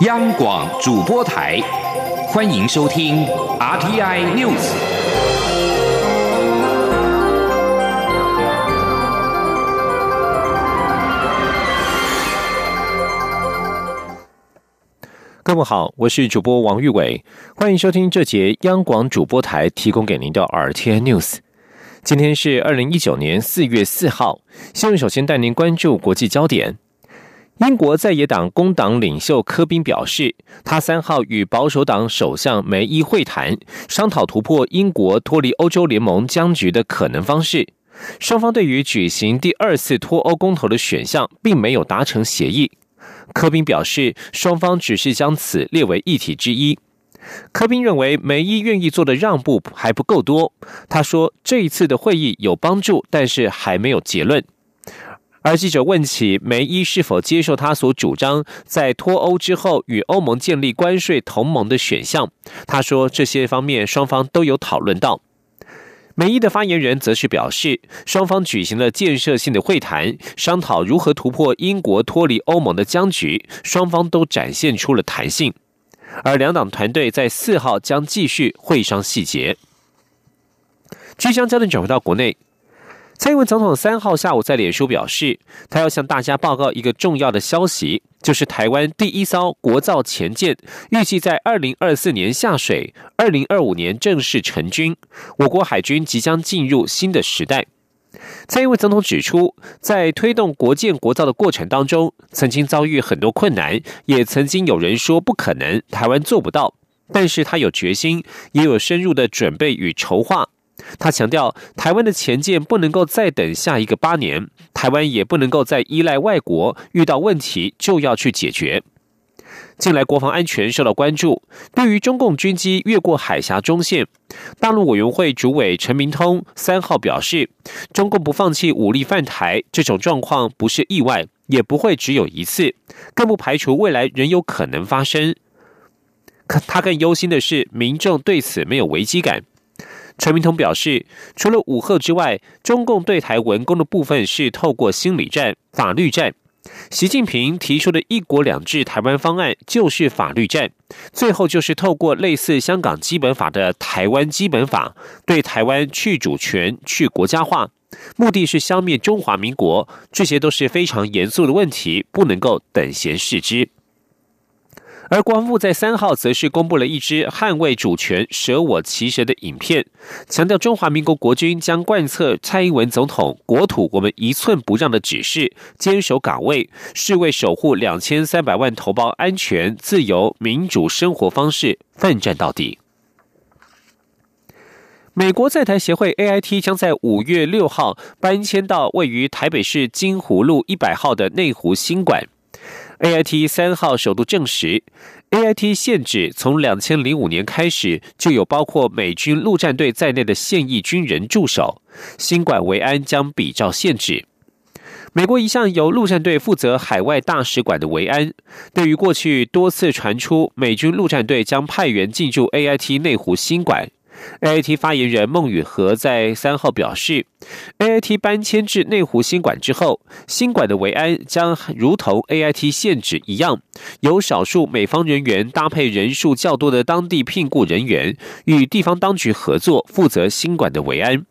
央广主播台，欢迎收听 RTI News。各位好，我是主播王玉伟，欢迎收听这节央广主播台提供给您的 RTI News。今天是二零一九年四月四号，新闻首先带您关注国际焦点。英国在野党工党领袖科宾表示，他三号与保守党首相梅伊会谈，商讨突破英国脱离欧洲联盟僵局的可能方式。双方对于举行第二次脱欧公投的选项，并没有达成协议。科宾表示，双方只是将此列为议题之一。科宾认为，梅伊愿意做的让步还不够多。他说，这一次的会议有帮助，但是还没有结论。而记者问起梅伊是否接受他所主张在脱欧之后与欧盟建立关税同盟的选项，他说这些方面双方都有讨论到。梅伊的发言人则是表示，双方举行了建设性的会谈，商讨如何突破英国脱离欧盟的僵局，双方都展现出了弹性。而两党团队在四号将继续会商细节。即将焦点转回到国内。蔡英文总统三号下午在脸书表示，他要向大家报告一个重要的消息，就是台湾第一艘国造前舰预计在二零二四年下水，二零二五年正式成军，我国海军即将进入新的时代。蔡英文总统指出，在推动国建国造的过程当中，曾经遭遇很多困难，也曾经有人说不可能，台湾做不到，但是他有决心，也有深入的准备与筹划。他强调，台湾的前舰不能够再等下一个八年，台湾也不能够再依赖外国，遇到问题就要去解决。近来国防安全受到关注，对于中共军机越过海峡中线，大陆委员会主委陈明通三号表示，中共不放弃武力犯台这种状况不是意外，也不会只有一次，更不排除未来仍有可能发生。可他更忧心的是，民众对此没有危机感。陈明通表示，除了武赫之外，中共对台文攻的部分是透过心理战、法律战。习近平提出的一国两制台湾方案就是法律战，最后就是透过类似香港基本法的台湾基本法，对台湾去主权、去国家化，目的是消灭中华民国。这些都是非常严肃的问题，不能够等闲视之。而国防部在三号则是公布了一支捍卫主权、舍我其谁的影片，强调中华民国国军将贯彻蔡英文总统“国土我们一寸不让”的指示，坚守岗位，是为守护两千三百万同胞安全、自由、民主生活方式奋战到底。美国在台协会 AIT 将在五月六号搬迁到位于台北市金湖路一百号的内湖新馆。A I T 三号首度证实，A I T 限制从两千零五年开始就有包括美军陆战队在内的现役军人驻守。新馆维安将比照限制。美国一向由陆战队负责海外大使馆的维安，对于过去多次传出美军陆战队将派员进驻 A I T 内湖新馆。A I T 发言人孟宇和在三号表示，A I T 搬迁至内湖新馆之后，新馆的维安将如同 A I T 现址一样，由少数美方人员搭配人数较多的当地聘雇人员，与地方当局合作，负责新馆的维安。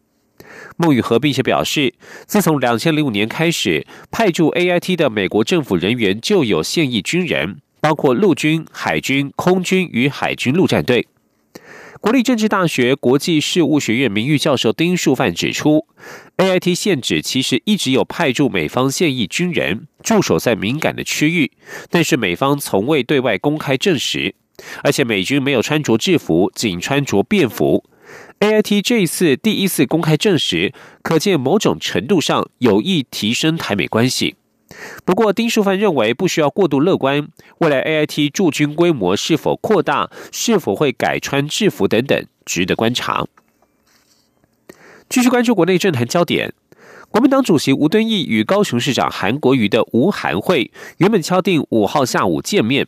孟宇和并且表示，自从两千零五年开始，派驻 A I T 的美国政府人员就有现役军人，包括陆军、海军、空军与海军陆战队。国立政治大学国际事务学院名誉教授丁树范指出，A I T 现址其实一直有派驻美方现役军人驻守在敏感的区域，但是美方从未对外公开证实，而且美军没有穿着制服，仅穿着便服。A I T 这一次第一次公开证实，可见某种程度上有意提升台美关系。不过，丁树范认为不需要过度乐观，未来 A I T 驻军规模是否扩大，是否会改穿制服等等，值得观察。继续关注国内政坛焦点。国民党主席吴敦义与高雄市长韩国瑜的吴韩会原本敲定五号下午见面，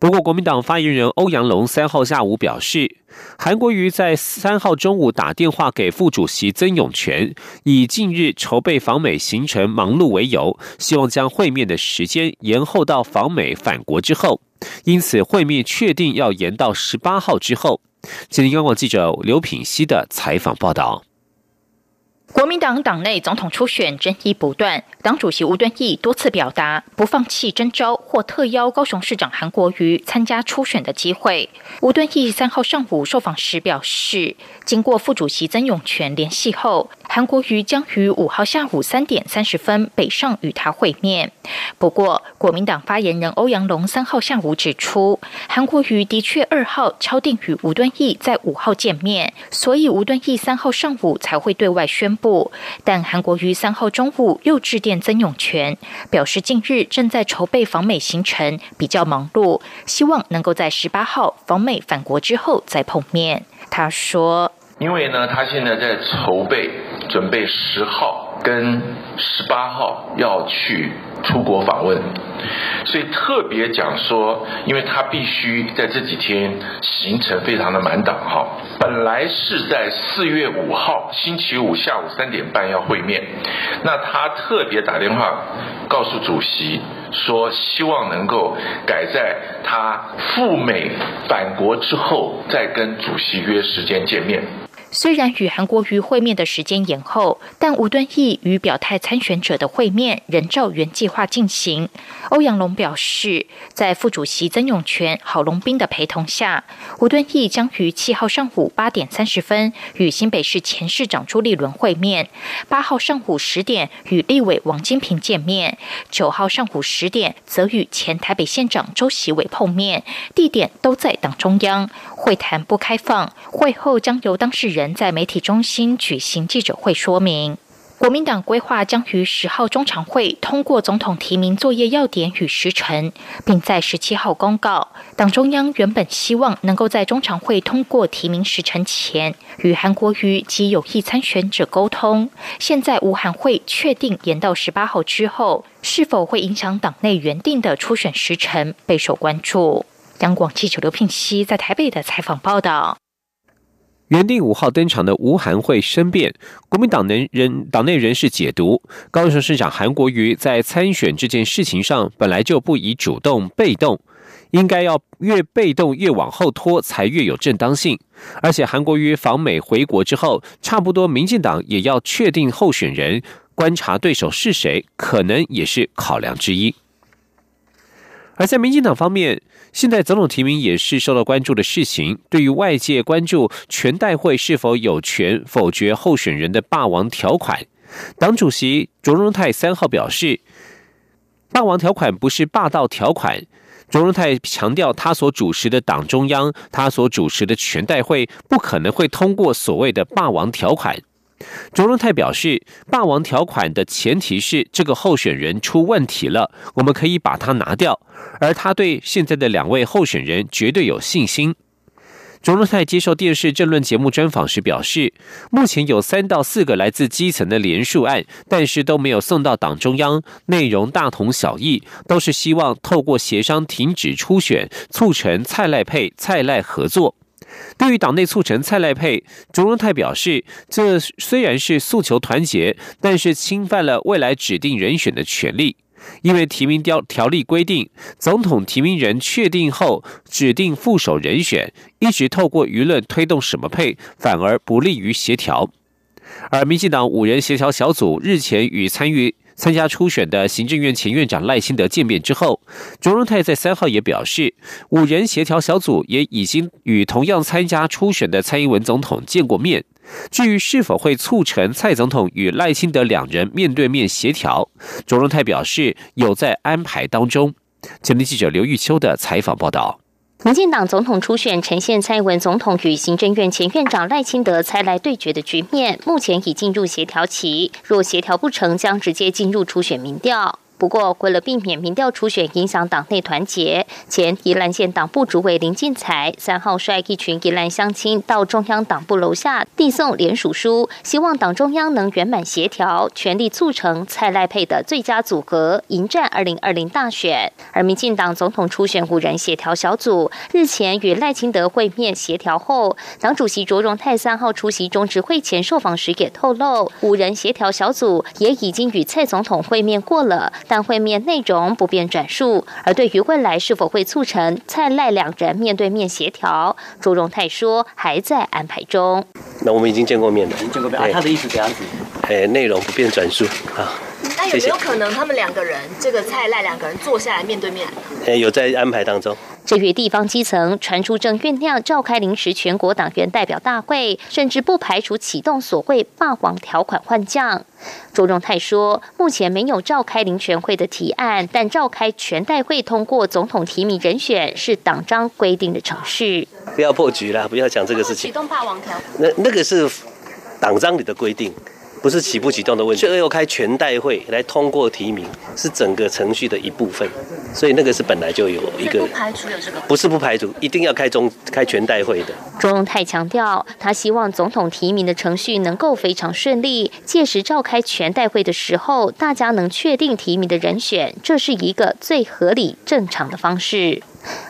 不过国民党发言人欧阳龙三号下午表示，韩国瑜在三号中午打电话给副主席曾永权，以近日筹备访美行程忙碌为由，希望将会面的时间延后到访美返国之后，因此会面确定要延到十八号之后。吉林，央广记者刘品希的采访报道。国民党党内总统初选争议不断，党主席吴敦义多次表达不放弃征召或特邀高雄市长韩国瑜参加初选的机会。吴敦义三号上午受访时表示，经过副主席曾永权联系后，韩国瑜将于五号下午三点三十分北上与他会面。不过，国民党发言人欧阳龙三号下午指出，韩国瑜的确二号敲定与吴敦义在五号见面，所以吴敦义三号上午才会对外宣布。不，但韩国于三号中午又致电曾永权，表示近日正在筹备访美行程，比较忙碌，希望能够在十八号访美返国之后再碰面。他说：“因为呢，他现在在筹备，准备十号跟十八号要去。”出国访问，所以特别讲说，因为他必须在这几天行程非常的满档哈。本来是在四月五号星期五下午三点半要会面，那他特别打电话告诉主席说，希望能够改在他赴美返国之后再跟主席约时间见面。虽然与韩国瑜会面的时间延后，但吴敦义与表态参选者的会面仍照原计划进行。欧阳龙表示，在副主席曾永权、郝龙斌的陪同下，吴敦义将于七号上午八点三十分与新北市前市长朱立伦会面；八号上午十点与立委王金平见面；九号上午十点则与前台北县长周习伟碰面，地点都在党中央。会谈不开放，会后将由当事人在媒体中心举行记者会说明。国民党规划将于十号中常会通过总统提名作业要点与时程，并在十七号公告。党中央原本希望能够在中常会通过提名时程前与韩国瑜及有意参选者沟通，现在吴韩会确定延到十八号之后，是否会影响党内原定的初选时程，备受关注。央广记者刘聘熙在台北的采访报道：原定五号登场的吴韩会申辩，国民党人人党内人士解读，高雄市长韩国瑜在参选这件事情上本来就不宜主动被动，应该要越被动越往后拖才越有正当性。而且韩国瑜访美回国之后，差不多民进党也要确定候选人，观察对手是谁，可能也是考量之一。而在民进党方面，现在总统提名也是受到关注的事情。对于外界关注全代会是否有权否决候选人的霸王条款，党主席卓荣泰三号表示，霸王条款不是霸道条款。卓荣泰强调，他所主持的党中央，他所主持的全代会不可能会通过所谓的霸王条款。卓荣泰表示，霸王条款的前提是这个候选人出问题了，我们可以把他拿掉。而他对现在的两位候选人绝对有信心。卓荣泰接受电视政论节目专访时表示，目前有三到四个来自基层的联署案，但是都没有送到党中央，内容大同小异，都是希望透过协商停止初选，促成蔡赖配、蔡赖合作。对于党内促成蔡赖配，卓荣泰表示，这虽然是诉求团结，但是侵犯了未来指定人选的权利。因为提名条条例规定，总统提名人确定后指定副手人选，一直透过舆论推动什么配，反而不利于协调。而民进党五人协调小组日前与参与。参加初选的行政院前院长赖清德见面之后，卓荣泰在三号也表示，五人协调小组也已经与同样参加初选的蔡英文总统见过面。至于是否会促成蔡总统与赖清德两人面对面协调，卓荣泰表示有在安排当中。前天记者刘玉秋的采访报道。民进党总统初选呈现蔡文总统与行政院前院长赖清德猜来对决的局面，目前已进入协调期。若协调不成，将直接进入初选民调。不过，为了避免民调初选影响党内团结，前宜兰县党部主委林进财三号率一群宜兰乡亲到中央党部楼下递送联署书，希望党中央能圆满协调，全力促成蔡赖配的最佳组合，迎战二零二零大选。而民进党总统初选五人协调小组日前与赖清德会面协调后，党主席卓荣泰三号出席中执会前受访时也透露，五人协调小组也已经与蔡总统会面过了。但会面内容不便转述。而对于未来是否会促成蔡赖两人面对面协调，朱荣泰说还在安排中。那我们已经见过面了，已经见过面。他的意思怎样子？哎，内容不便转述啊。那有没有可能他们两个人，这个蔡赖两个人坐下来面对面？哎，有在安排当中。至于地方基层传出正酝酿召开临时全国党员代表大会，甚至不排除启动所谓“霸王条款”换将。周荣泰说，目前没有召开临全会的提案，但召开全代会通过总统提名人选是党章规定的程序。不要破局了，不要讲这个事情。启动“霸王条”那那个是党章里的规定。不是启不启动的问题，这要开全代会来通过提名，是整个程序的一部分，所以那个是本来就有一个，不排除有这个，不是不排除，一定要开中开全代会的。钟荣泰强调，他希望总统提名的程序能够非常顺利，届时召开全代会的时候，大家能确定提名的人选，这是一个最合理正常的方式。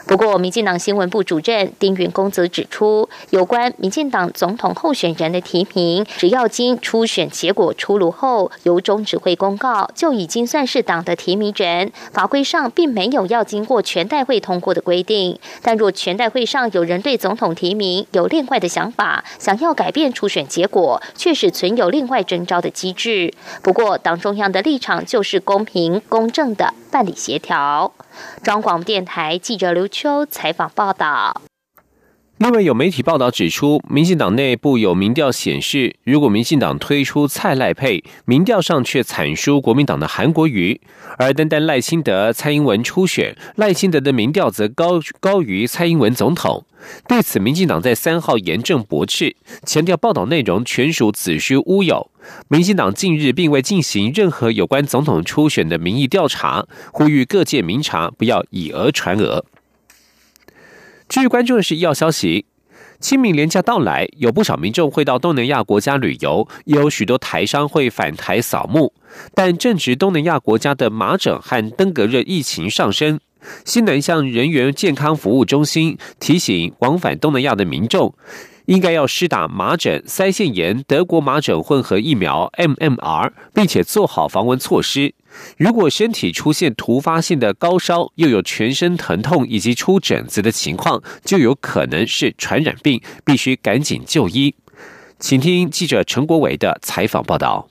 不过，民进党新闻部主任丁允公则指出，有关民进党总统候选人的提名，只要经初选结果出炉后，由中指会公告，就已经算是党的提名人。法规上并没有要经过全代会通过的规定。但若全代会上有人对总统提名有另外的想法，想要改变初选结果，确实存有另外征召的机制。不过，党中央的立场就是公平公正的办理协调。中广电台记者刘秋采访报道。另外，有媒体报道指出，民进党内部有民调显示，如果民进党推出蔡赖配，民调上却惨输国民党的韩国瑜；而单单赖清德、蔡英文初选，赖清德的民调则高高于蔡英文总统。对此，民进党在三号严正驳斥，强调报道内容全属子虚乌有。民进党近日并未进行任何有关总统初选的民意调查，呼吁各界民察不要以讹传讹。继续关注的是医药消息，清明连假到来，有不少民众会到东南亚国家旅游，也有许多台商会返台扫墓。但正值东南亚国家的麻疹和登革热疫情上升，西南向人员健康服务中心提醒往返东南亚的民众。应该要施打麻疹、腮腺炎、德国麻疹混合疫苗 （MMR），并且做好防蚊措施。如果身体出现突发性的高烧，又有全身疼痛以及出疹子的情况，就有可能是传染病，必须赶紧就医。请听记者陈国伟的采访报道。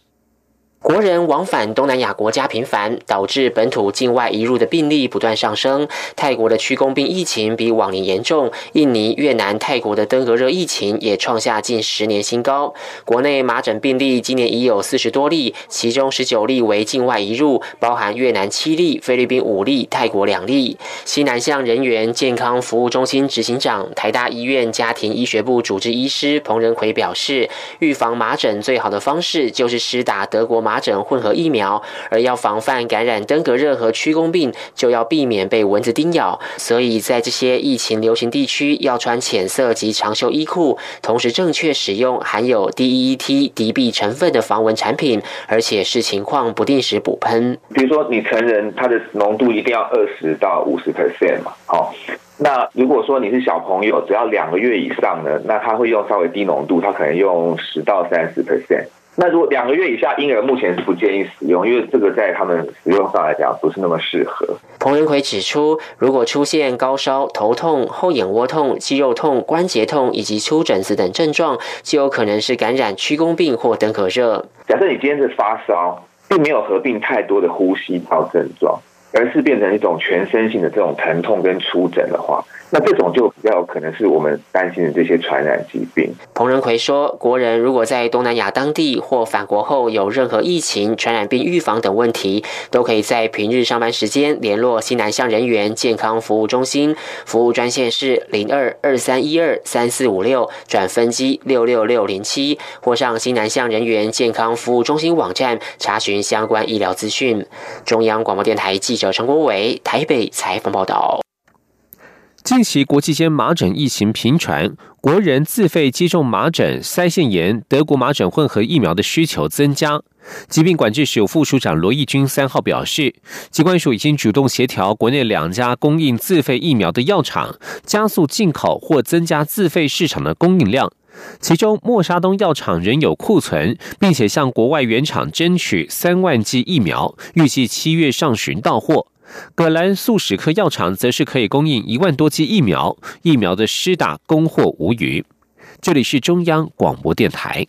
国人往返东南亚国家频繁，导致本土境外移入的病例不断上升。泰国的驱弓病疫情比往年严重，印尼、越南、泰国的登革热疫情也创下近十年新高。国内麻疹病例今年已有四十多例，其中十九例为境外移入，包含越南七例、菲律宾五例、泰国两例。西南向人员健康服务中心执行长、台大医院家庭医学部主治医师彭仁奎表示，预防麻疹最好的方式就是施打德国麻。麻疹混合疫苗，而要防范感染登革热和曲弓病，就要避免被蚊子叮咬。所以在这些疫情流行地区，要穿浅色及长袖衣裤，同时正确使用含有 DEET 敌避成分的防蚊产品，而且视情况不定时补喷。比如说，你成人他的浓度一定要二十到五十 percent 嘛，好。那如果说你是小朋友，只要两个月以上呢，那他会用稍微低浓度，他可能用十到三十 percent。那如果两个月以下婴儿，目前是不建议使用，因为这个在他们使用上来讲不是那么适合。彭仁奎指出，如果出现高烧、头痛、后眼窝痛、肌肉痛、关节痛以及出疹子等症状，就有可能是感染屈弓病或登革热。假设你今天是发烧，并没有合并太多的呼吸道症状，而是变成一种全身性的这种疼痛跟出疹的话。那这种就比较可能是我们担心的这些传染疾病。彭仁奎说，国人如果在东南亚当地或返国后有任何疫情、传染病预防等问题，都可以在平日上班时间联络西南向人员健康服务中心，服务专线是零二二三一二三四五六转分机六六六零七，或上西南向人员健康服务中心网站查询相关医疗资讯。中央广播电台记者陈国伟台北采访报道。近期国际间麻疹疫情频传，国人自费接种麻疹、腮腺炎、德国麻疹混合疫苗的需求增加。疾病管制署副署长罗义军三号表示，机关署已经主动协调国内两家供应自费疫苗的药厂，加速进口或增加自费市场的供应量。其中默沙东药厂仍有库存，并且向国外原厂争取三万剂疫苗，预计七月上旬到货。葛兰素史克药厂则是可以供应一万多剂疫苗，疫苗的施打供货无虞。这里是中央广播电台。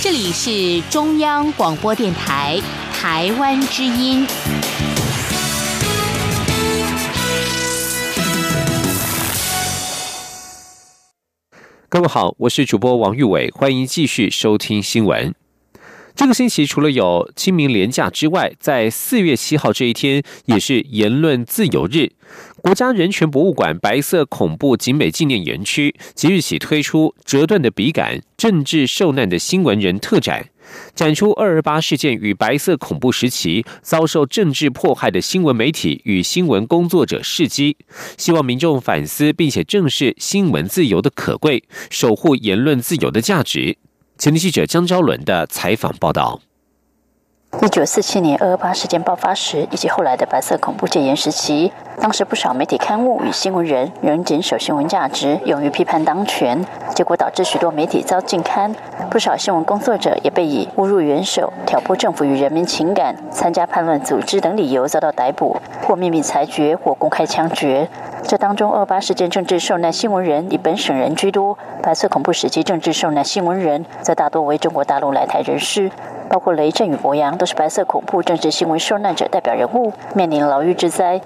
这里是中央广播电台台湾之音。各位好，我是主播王玉伟，欢迎继续收听新闻。这个星期除了有清明连假之外，在四月七号这一天也是言论自由日。国家人权博物馆白色恐怖景美纪念园区即日起推出“折断的笔杆：政治受难的新闻人”特展，展出二二八事件与白色恐怖时期遭受政治迫害的新闻媒体与新闻工作者事迹，希望民众反思并且正视新闻自由的可贵，守护言论自由的价值。前记者江昭伦的采访报道。一九四七年二二八事件爆发时，以及后来的白色恐怖戒严时期，当时不少媒体刊物与新闻人仍谨守新闻价值，勇于批判当权，结果导致许多媒体遭禁刊，不少新闻工作者也被以侮辱元首、挑拨政府与人民情感、参加叛乱组织等理由遭到逮捕，或秘密裁决，或公开枪决。这当中，二八事件政治受难新闻人以本省人居多，白色恐怖时期政治受难新闻人则大多为中国大陆来台人士。包括雷震与博洋都是白色恐怖政治新闻受难者代表人物，面临牢狱之灾。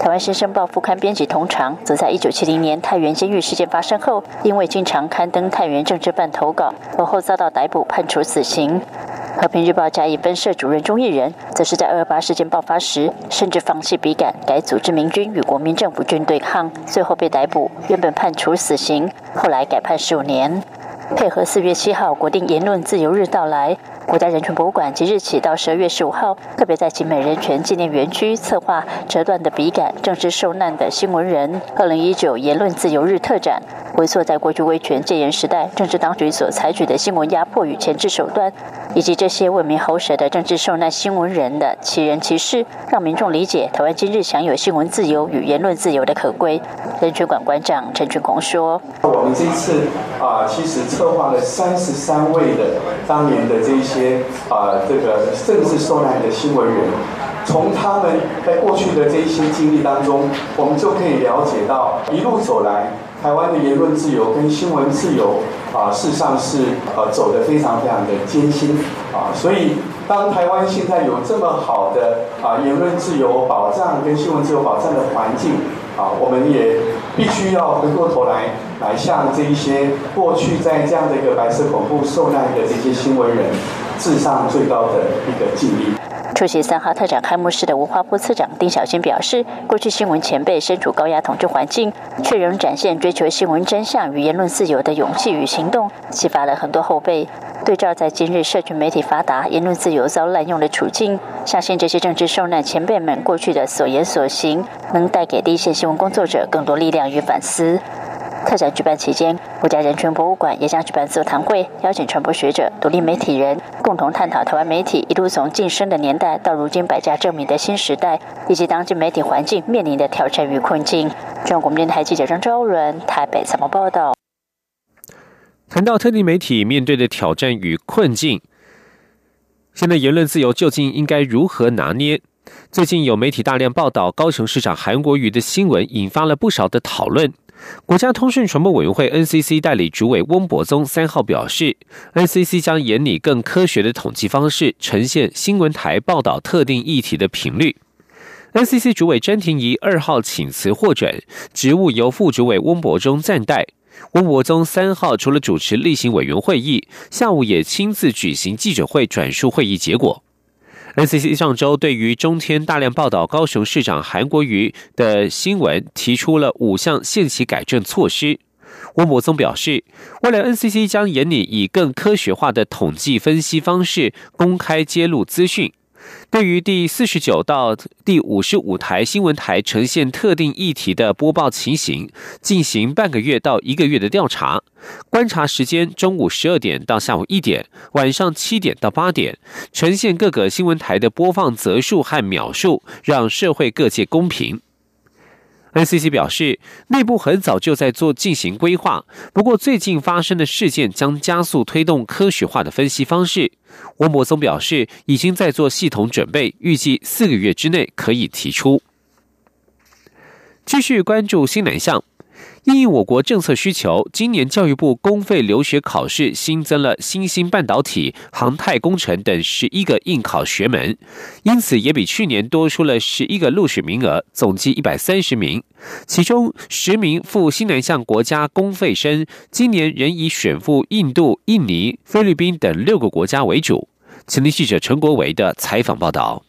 台湾新生报副刊编辑童长，则在一九七零年太原监狱事件发生后，因为经常刊登太原政治办投稿，而后遭到逮捕，判处死刑。和平日报嘉义分社主任钟义仁，则是在二八事件爆发时，甚至放弃笔杆，改组织民军与国民政府军队对抗，最后被逮捕，原本判处死刑，后来改判十五年。配合四月七号国定言论自由日到来。国家人权博物馆即日起到十二月十五号，特别在集美人权纪念园区策划“折断的笔杆：政治受难的新闻人”二零一九言论自由日特展，回溯在过去威权戒严时代，政治当局所采取的新闻压迫与前置手段，以及这些为民喉舌的政治受难新闻人的其人其事，让民众理解台湾今日享有新闻自由与言论自由的可贵。人权馆馆长陈群宏说：“我们这次啊，其实策划了三十三位的当年的这一些。”些啊，这个政治受难的新闻人，从他们在过去的这一些经历当中，我们就可以了解到，一路走来，台湾的言论自由跟新闻自由啊，事实上是呃走得非常非常的艰辛啊。所以，当台湾现在有这么好的啊言论自由保障跟新闻自由保障的环境啊，我们也必须要回过头来，来向这一些过去在这样的一个白色恐怖受难的这些新闻人。智商最高的一个敬意。出席三号特展开幕式的文化部次长丁小新表示，过去新闻前辈身处高压统治环境，却仍展现追求新闻真相与言论自由的勇气与行动，启发了很多后辈。对照在今日社群媒体发达、言论自由遭滥用的处境，相信这些政治受难前辈们过去的所言所行，能带给第一线新闻工作者更多力量与反思。特展举办期间，国家人权博物馆也将举办座谈会，邀请传播学者、独立媒体人共同探讨台湾媒体一路从晋升的年代到如今百家争鸣的新时代，以及当今媒体环境面临的挑战与困境。中央广播电台记者张昭伦台北采访报道。谈到特定媒体面对的挑战与困境，现在言论自由究竟应该如何拿捏？最近有媒体大量报道高雄市长韩国瑜的新闻，引发了不少的讨论。国家通讯传播委员会 NCC 代理主委翁博宗三号表示，NCC 将严拟更科学的统计方式，呈现新闻台报道特定议题的频率。NCC 主委詹廷仪二号请辞获准，职务由副主委翁博宗暂代。翁博宗三号除了主持例行委员会议，下午也亲自举行记者会，转述会议结果。NCC 上周对于中天大量报道高雄市长韩国瑜的新闻，提出了五项限期改正措施。温博宗表示，未来 NCC 将严拟以更科学化的统计分析方式，公开揭露资讯。对于第四十九到第五十五台新闻台呈现特定议题的播报情形，进行半个月到一个月的调查，观察时间中午十二点到下午一点，晚上七点到八点，呈现各个新闻台的播放则数和秒数，让社会各界公平。NCC 表示，内部很早就在做进行规划，不过最近发生的事件将加速推动科学化的分析方式。温博松表示，已经在做系统准备，预计四个月之内可以提出。继续关注新南向。应我国政策需求，今年教育部公费留学考试新增了新兴半导体、航太工程等十一个应考学门，因此也比去年多出了十一个录取名额，总计一百三十名。其中十名赴新南向国家公费生，今年仍以选赴印度、印尼、菲律宾等六个国家为主。前天记者陈国维的采访报道。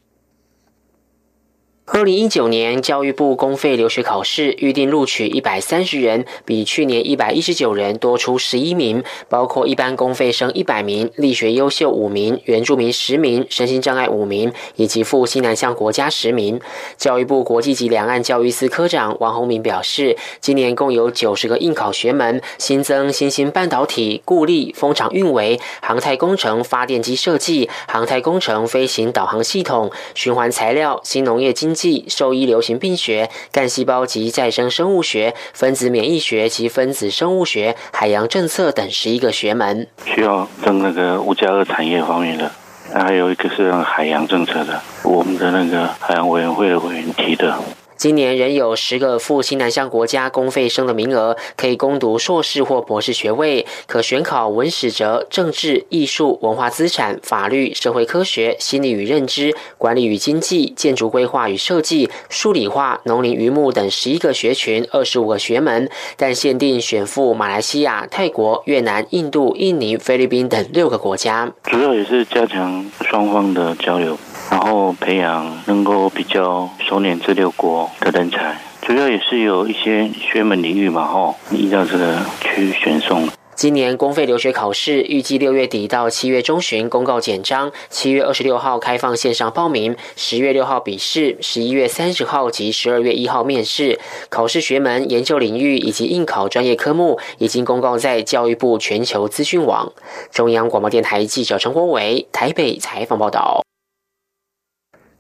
二零一九年教育部公费留学考试预定录取一百三十人，比去年一百一十九人多出十一名，包括一般公费生一百名、力学优秀五名、原住民十名、身心障碍五名，以及赴西南向国家十名。教育部国际及两岸教育司科长王宏明表示，今年共有九十个应考学门，新增新兴半导体、固力、风场运维、航太工程、发电机设计、航太工程、飞行导航系统、循环材料、新农业经。兽医、流行病学、干细胞及再生生物学、分子免疫学及分子生物学、海洋政策等十一个学门，需要增那个五加二产业方面的，还有一个是海洋政策的，我们的那个海洋委员会的委员提的。今年仍有十个赴新南向国家公费生的名额，可以攻读硕士或博士学位，可选考文史哲、政治、艺术、文化资产、法律、社会科学、心理与认知、管理与经济、建筑规划与设计、数理化、农林渔牧等十一个学群，二十五个学门，但限定选赴马来西亚、泰国、越南、印度、印尼、菲律宾等六个国家。主要也是加强双方的交流。然后培养能够比较熟练这六国的人才，主要也是有一些学门领域嘛，吼，依照这个去选送。今年公费留学考试预计六月底到七月中旬公告简章，七月二十六号开放线上报名，十月六号笔试，十一月三十号及十二月一号面试。考试学门、研究领域以及应考专业科目已经公告在教育部全球资讯网。中央广播电台记者陈国伟台北采访报道。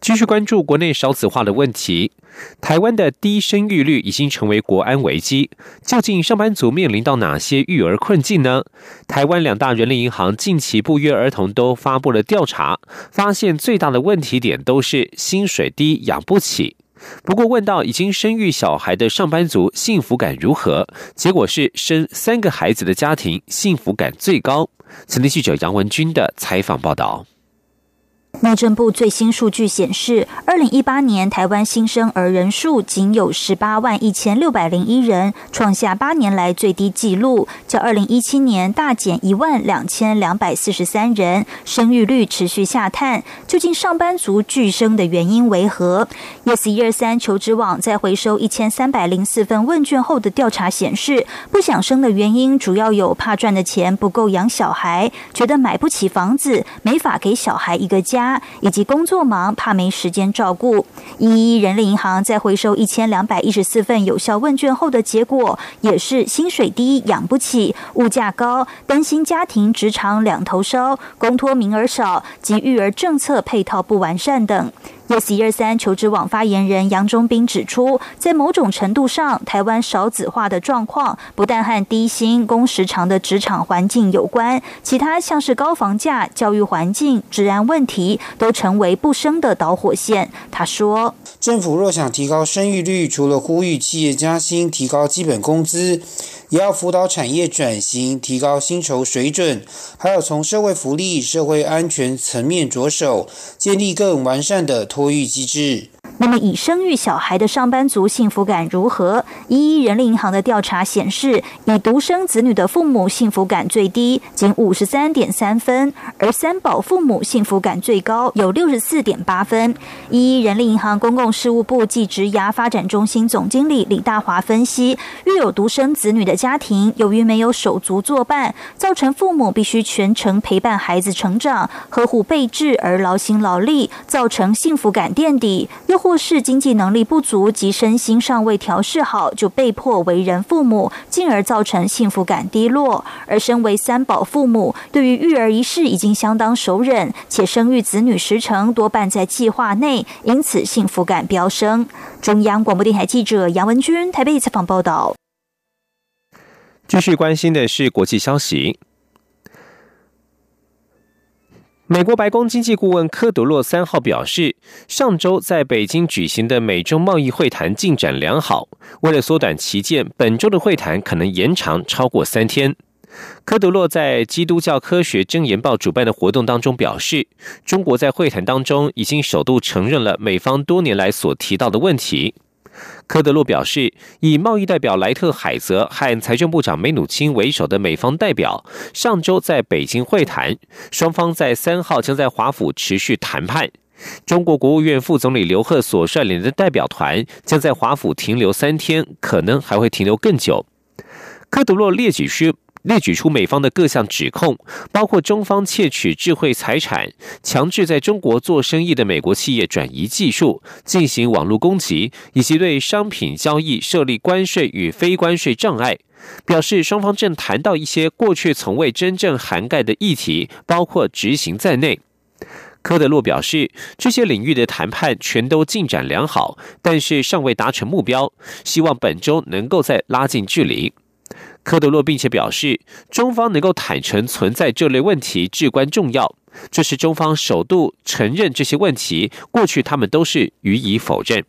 继续关注国内少子化的问题，台湾的低生育率已经成为国安危机。究竟上班族面临到哪些育儿困境呢？台湾两大人力银行近期不约而同都发布了调查，发现最大的问题点都是薪水低、养不起。不过问到已经生育小孩的上班族幸福感如何，结果是生三个孩子的家庭幸福感最高。曾经记者杨文军的采访报道。内政部最新数据显示，二零一八年台湾新生儿人数仅有十八万一千六百零一人，创下八年来最低纪录，较二零一七年大减一万两千两百四十三人，生育率持续下探。究竟上班族拒生的原因为何？Yes 一二三求职网在回收一千三百零四份问卷后的调查显示，不想生的原因主要有怕赚的钱不够养小孩，觉得买不起房子，没法给小孩一个家。以及工作忙，怕没时间照顾。一一人力银行在回收一千两百一十四份有效问卷后的结果，也是薪水低养不起，物价高，担心家庭职场两头烧，公托名额少及育儿政策配套不完善等。Yes 一二三求职网发言人杨忠斌指出，在某种程度上，台湾少子化的状况不但和低薪、工时长的职场环境有关，其他像是高房价、教育环境、治安问题，都成为不生的导火线。他说：“政府若想提高生育率，除了呼吁企业加薪、提高基本工资。”也要辅导产业转型，提高薪酬水准，还要从社会福利、社会安全层面着手，建立更完善的托育机制。那么，已生育小孩的上班族幸福感如何？一一人力银行的调查显示，以独生子女的父母幸福感最低，仅五十三点三分；而三宝父母幸福感最高，有六十四点八分。一一人力银行公共事务部技职涯发展中心总经理李大华分析，育有独生子女的家庭，由于没有手足作伴，造成父母必须全程陪伴孩子成长，呵护备至而劳心劳力，造成幸福感垫底，又或或是经济能力不足及身心尚未调试好，就被迫为人父母，进而造成幸福感低落。而身为三宝父母，对于育儿一事已经相当熟稔，且生育子女时程多半在计划内，因此幸福感飙升。中央广播电台记者杨文君台北采访报道。继续关心的是国际消息。美国白宫经济顾问科德洛三号表示，上周在北京举行的美中贸易会谈进展良好。为了缩短期间，本周的会谈可能延长超过三天。科德洛在《基督教科学箴言报》主办的活动当中表示，中国在会谈当中已经首度承认了美方多年来所提到的问题。科德洛表示，以贸易代表莱特海泽和财政部长梅努钦为首的美方代表上周在北京会谈，双方在三号将在华府持续谈判。中国国务院副总理刘鹤所率领的代表团将在华府停留三天，可能还会停留更久。科德洛列举说。列举出美方的各项指控，包括中方窃取智慧财产、强制在中国做生意的美国企业转移技术、进行网络攻击，以及对商品交易设立关税与非关税障碍。表示双方正谈到一些过去从未真正涵盖的议题，包括执行在内。科德洛表示，这些领域的谈判全都进展良好，但是尚未达成目标，希望本周能够再拉近距离。科德洛并且表示，中方能够坦诚存在这类问题至关重要。这是中方首度承认这些问题，过去他们都是予以否认。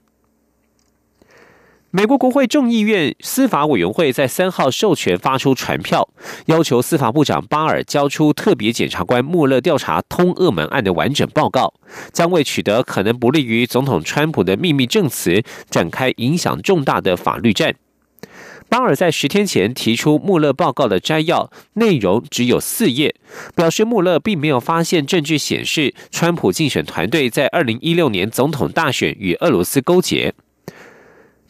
美国国会众议院司法委员会在三号授权发出传票，要求司法部长巴尔交出特别检察官穆勒调查通俄门案的完整报告，将为取得可能不利于总统川普的秘密证词展开影响重大的法律战。巴尔在十天前提出穆勒报告的摘要内容只有四页，表示穆勒并没有发现证据显示川普竞选团队在二零一六年总统大选与俄罗斯勾结。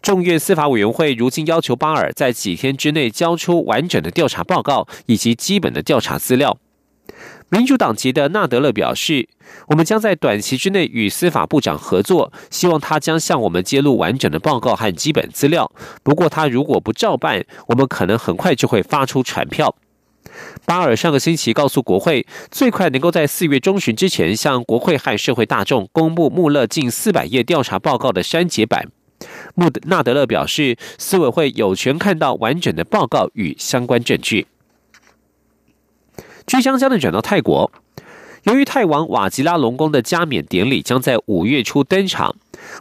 众院司法委员会如今要求巴尔在几天之内交出完整的调查报告以及基本的调查资料。民主党籍的纳德勒表示：“我们将在短期之内与司法部长合作，希望他将向我们揭露完整的报告和基本资料。不过，他如果不照办，我们可能很快就会发出传票。”巴尔上个星期告诉国会，最快能够在四月中旬之前向国会和社会大众公布穆勒近四百页调查报告的删节版。穆纳德勒表示，司委会有权看到完整的报告与相关证据。据将将的转到泰国，由于泰王瓦吉拉隆功的加冕典礼将在五月初登场，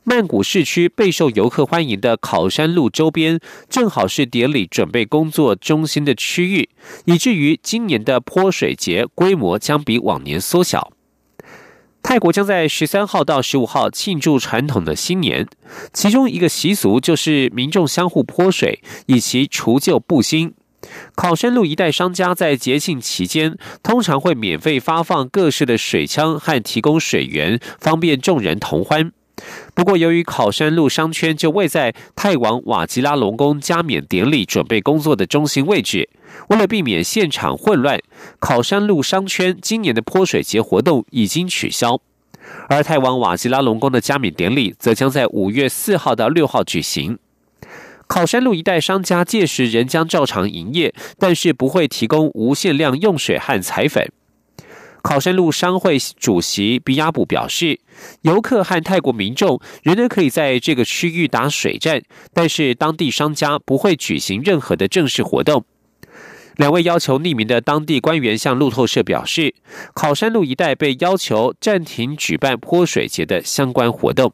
曼谷市区备受游客欢迎的考山路周边正好是典礼准备工作中心的区域，以至于今年的泼水节规模将比往年缩小。泰国将在十三号到十五号庆祝传统的新年，其中一个习俗就是民众相互泼水，以其除旧布新。考山路一带商家在节庆期间通常会免费发放各式的水枪和提供水源，方便众人同欢。不过，由于考山路商圈就位在泰王瓦吉拉隆功加冕典礼准备工作的中心位置，为了避免现场混乱，考山路商圈今年的泼水节活动已经取消。而泰王瓦吉拉隆功的加冕典礼则将在五月四号到六号举行。考山路一带商家届时仍将照常营业，但是不会提供无限量用水和彩粉。考山路商会主席比亚卜表示，游客和泰国民众仍然可以在这个区域打水战，但是当地商家不会举行任何的正式活动。两位要求匿名的当地官员向路透社表示，考山路一带被要求暂停举办泼水节的相关活动。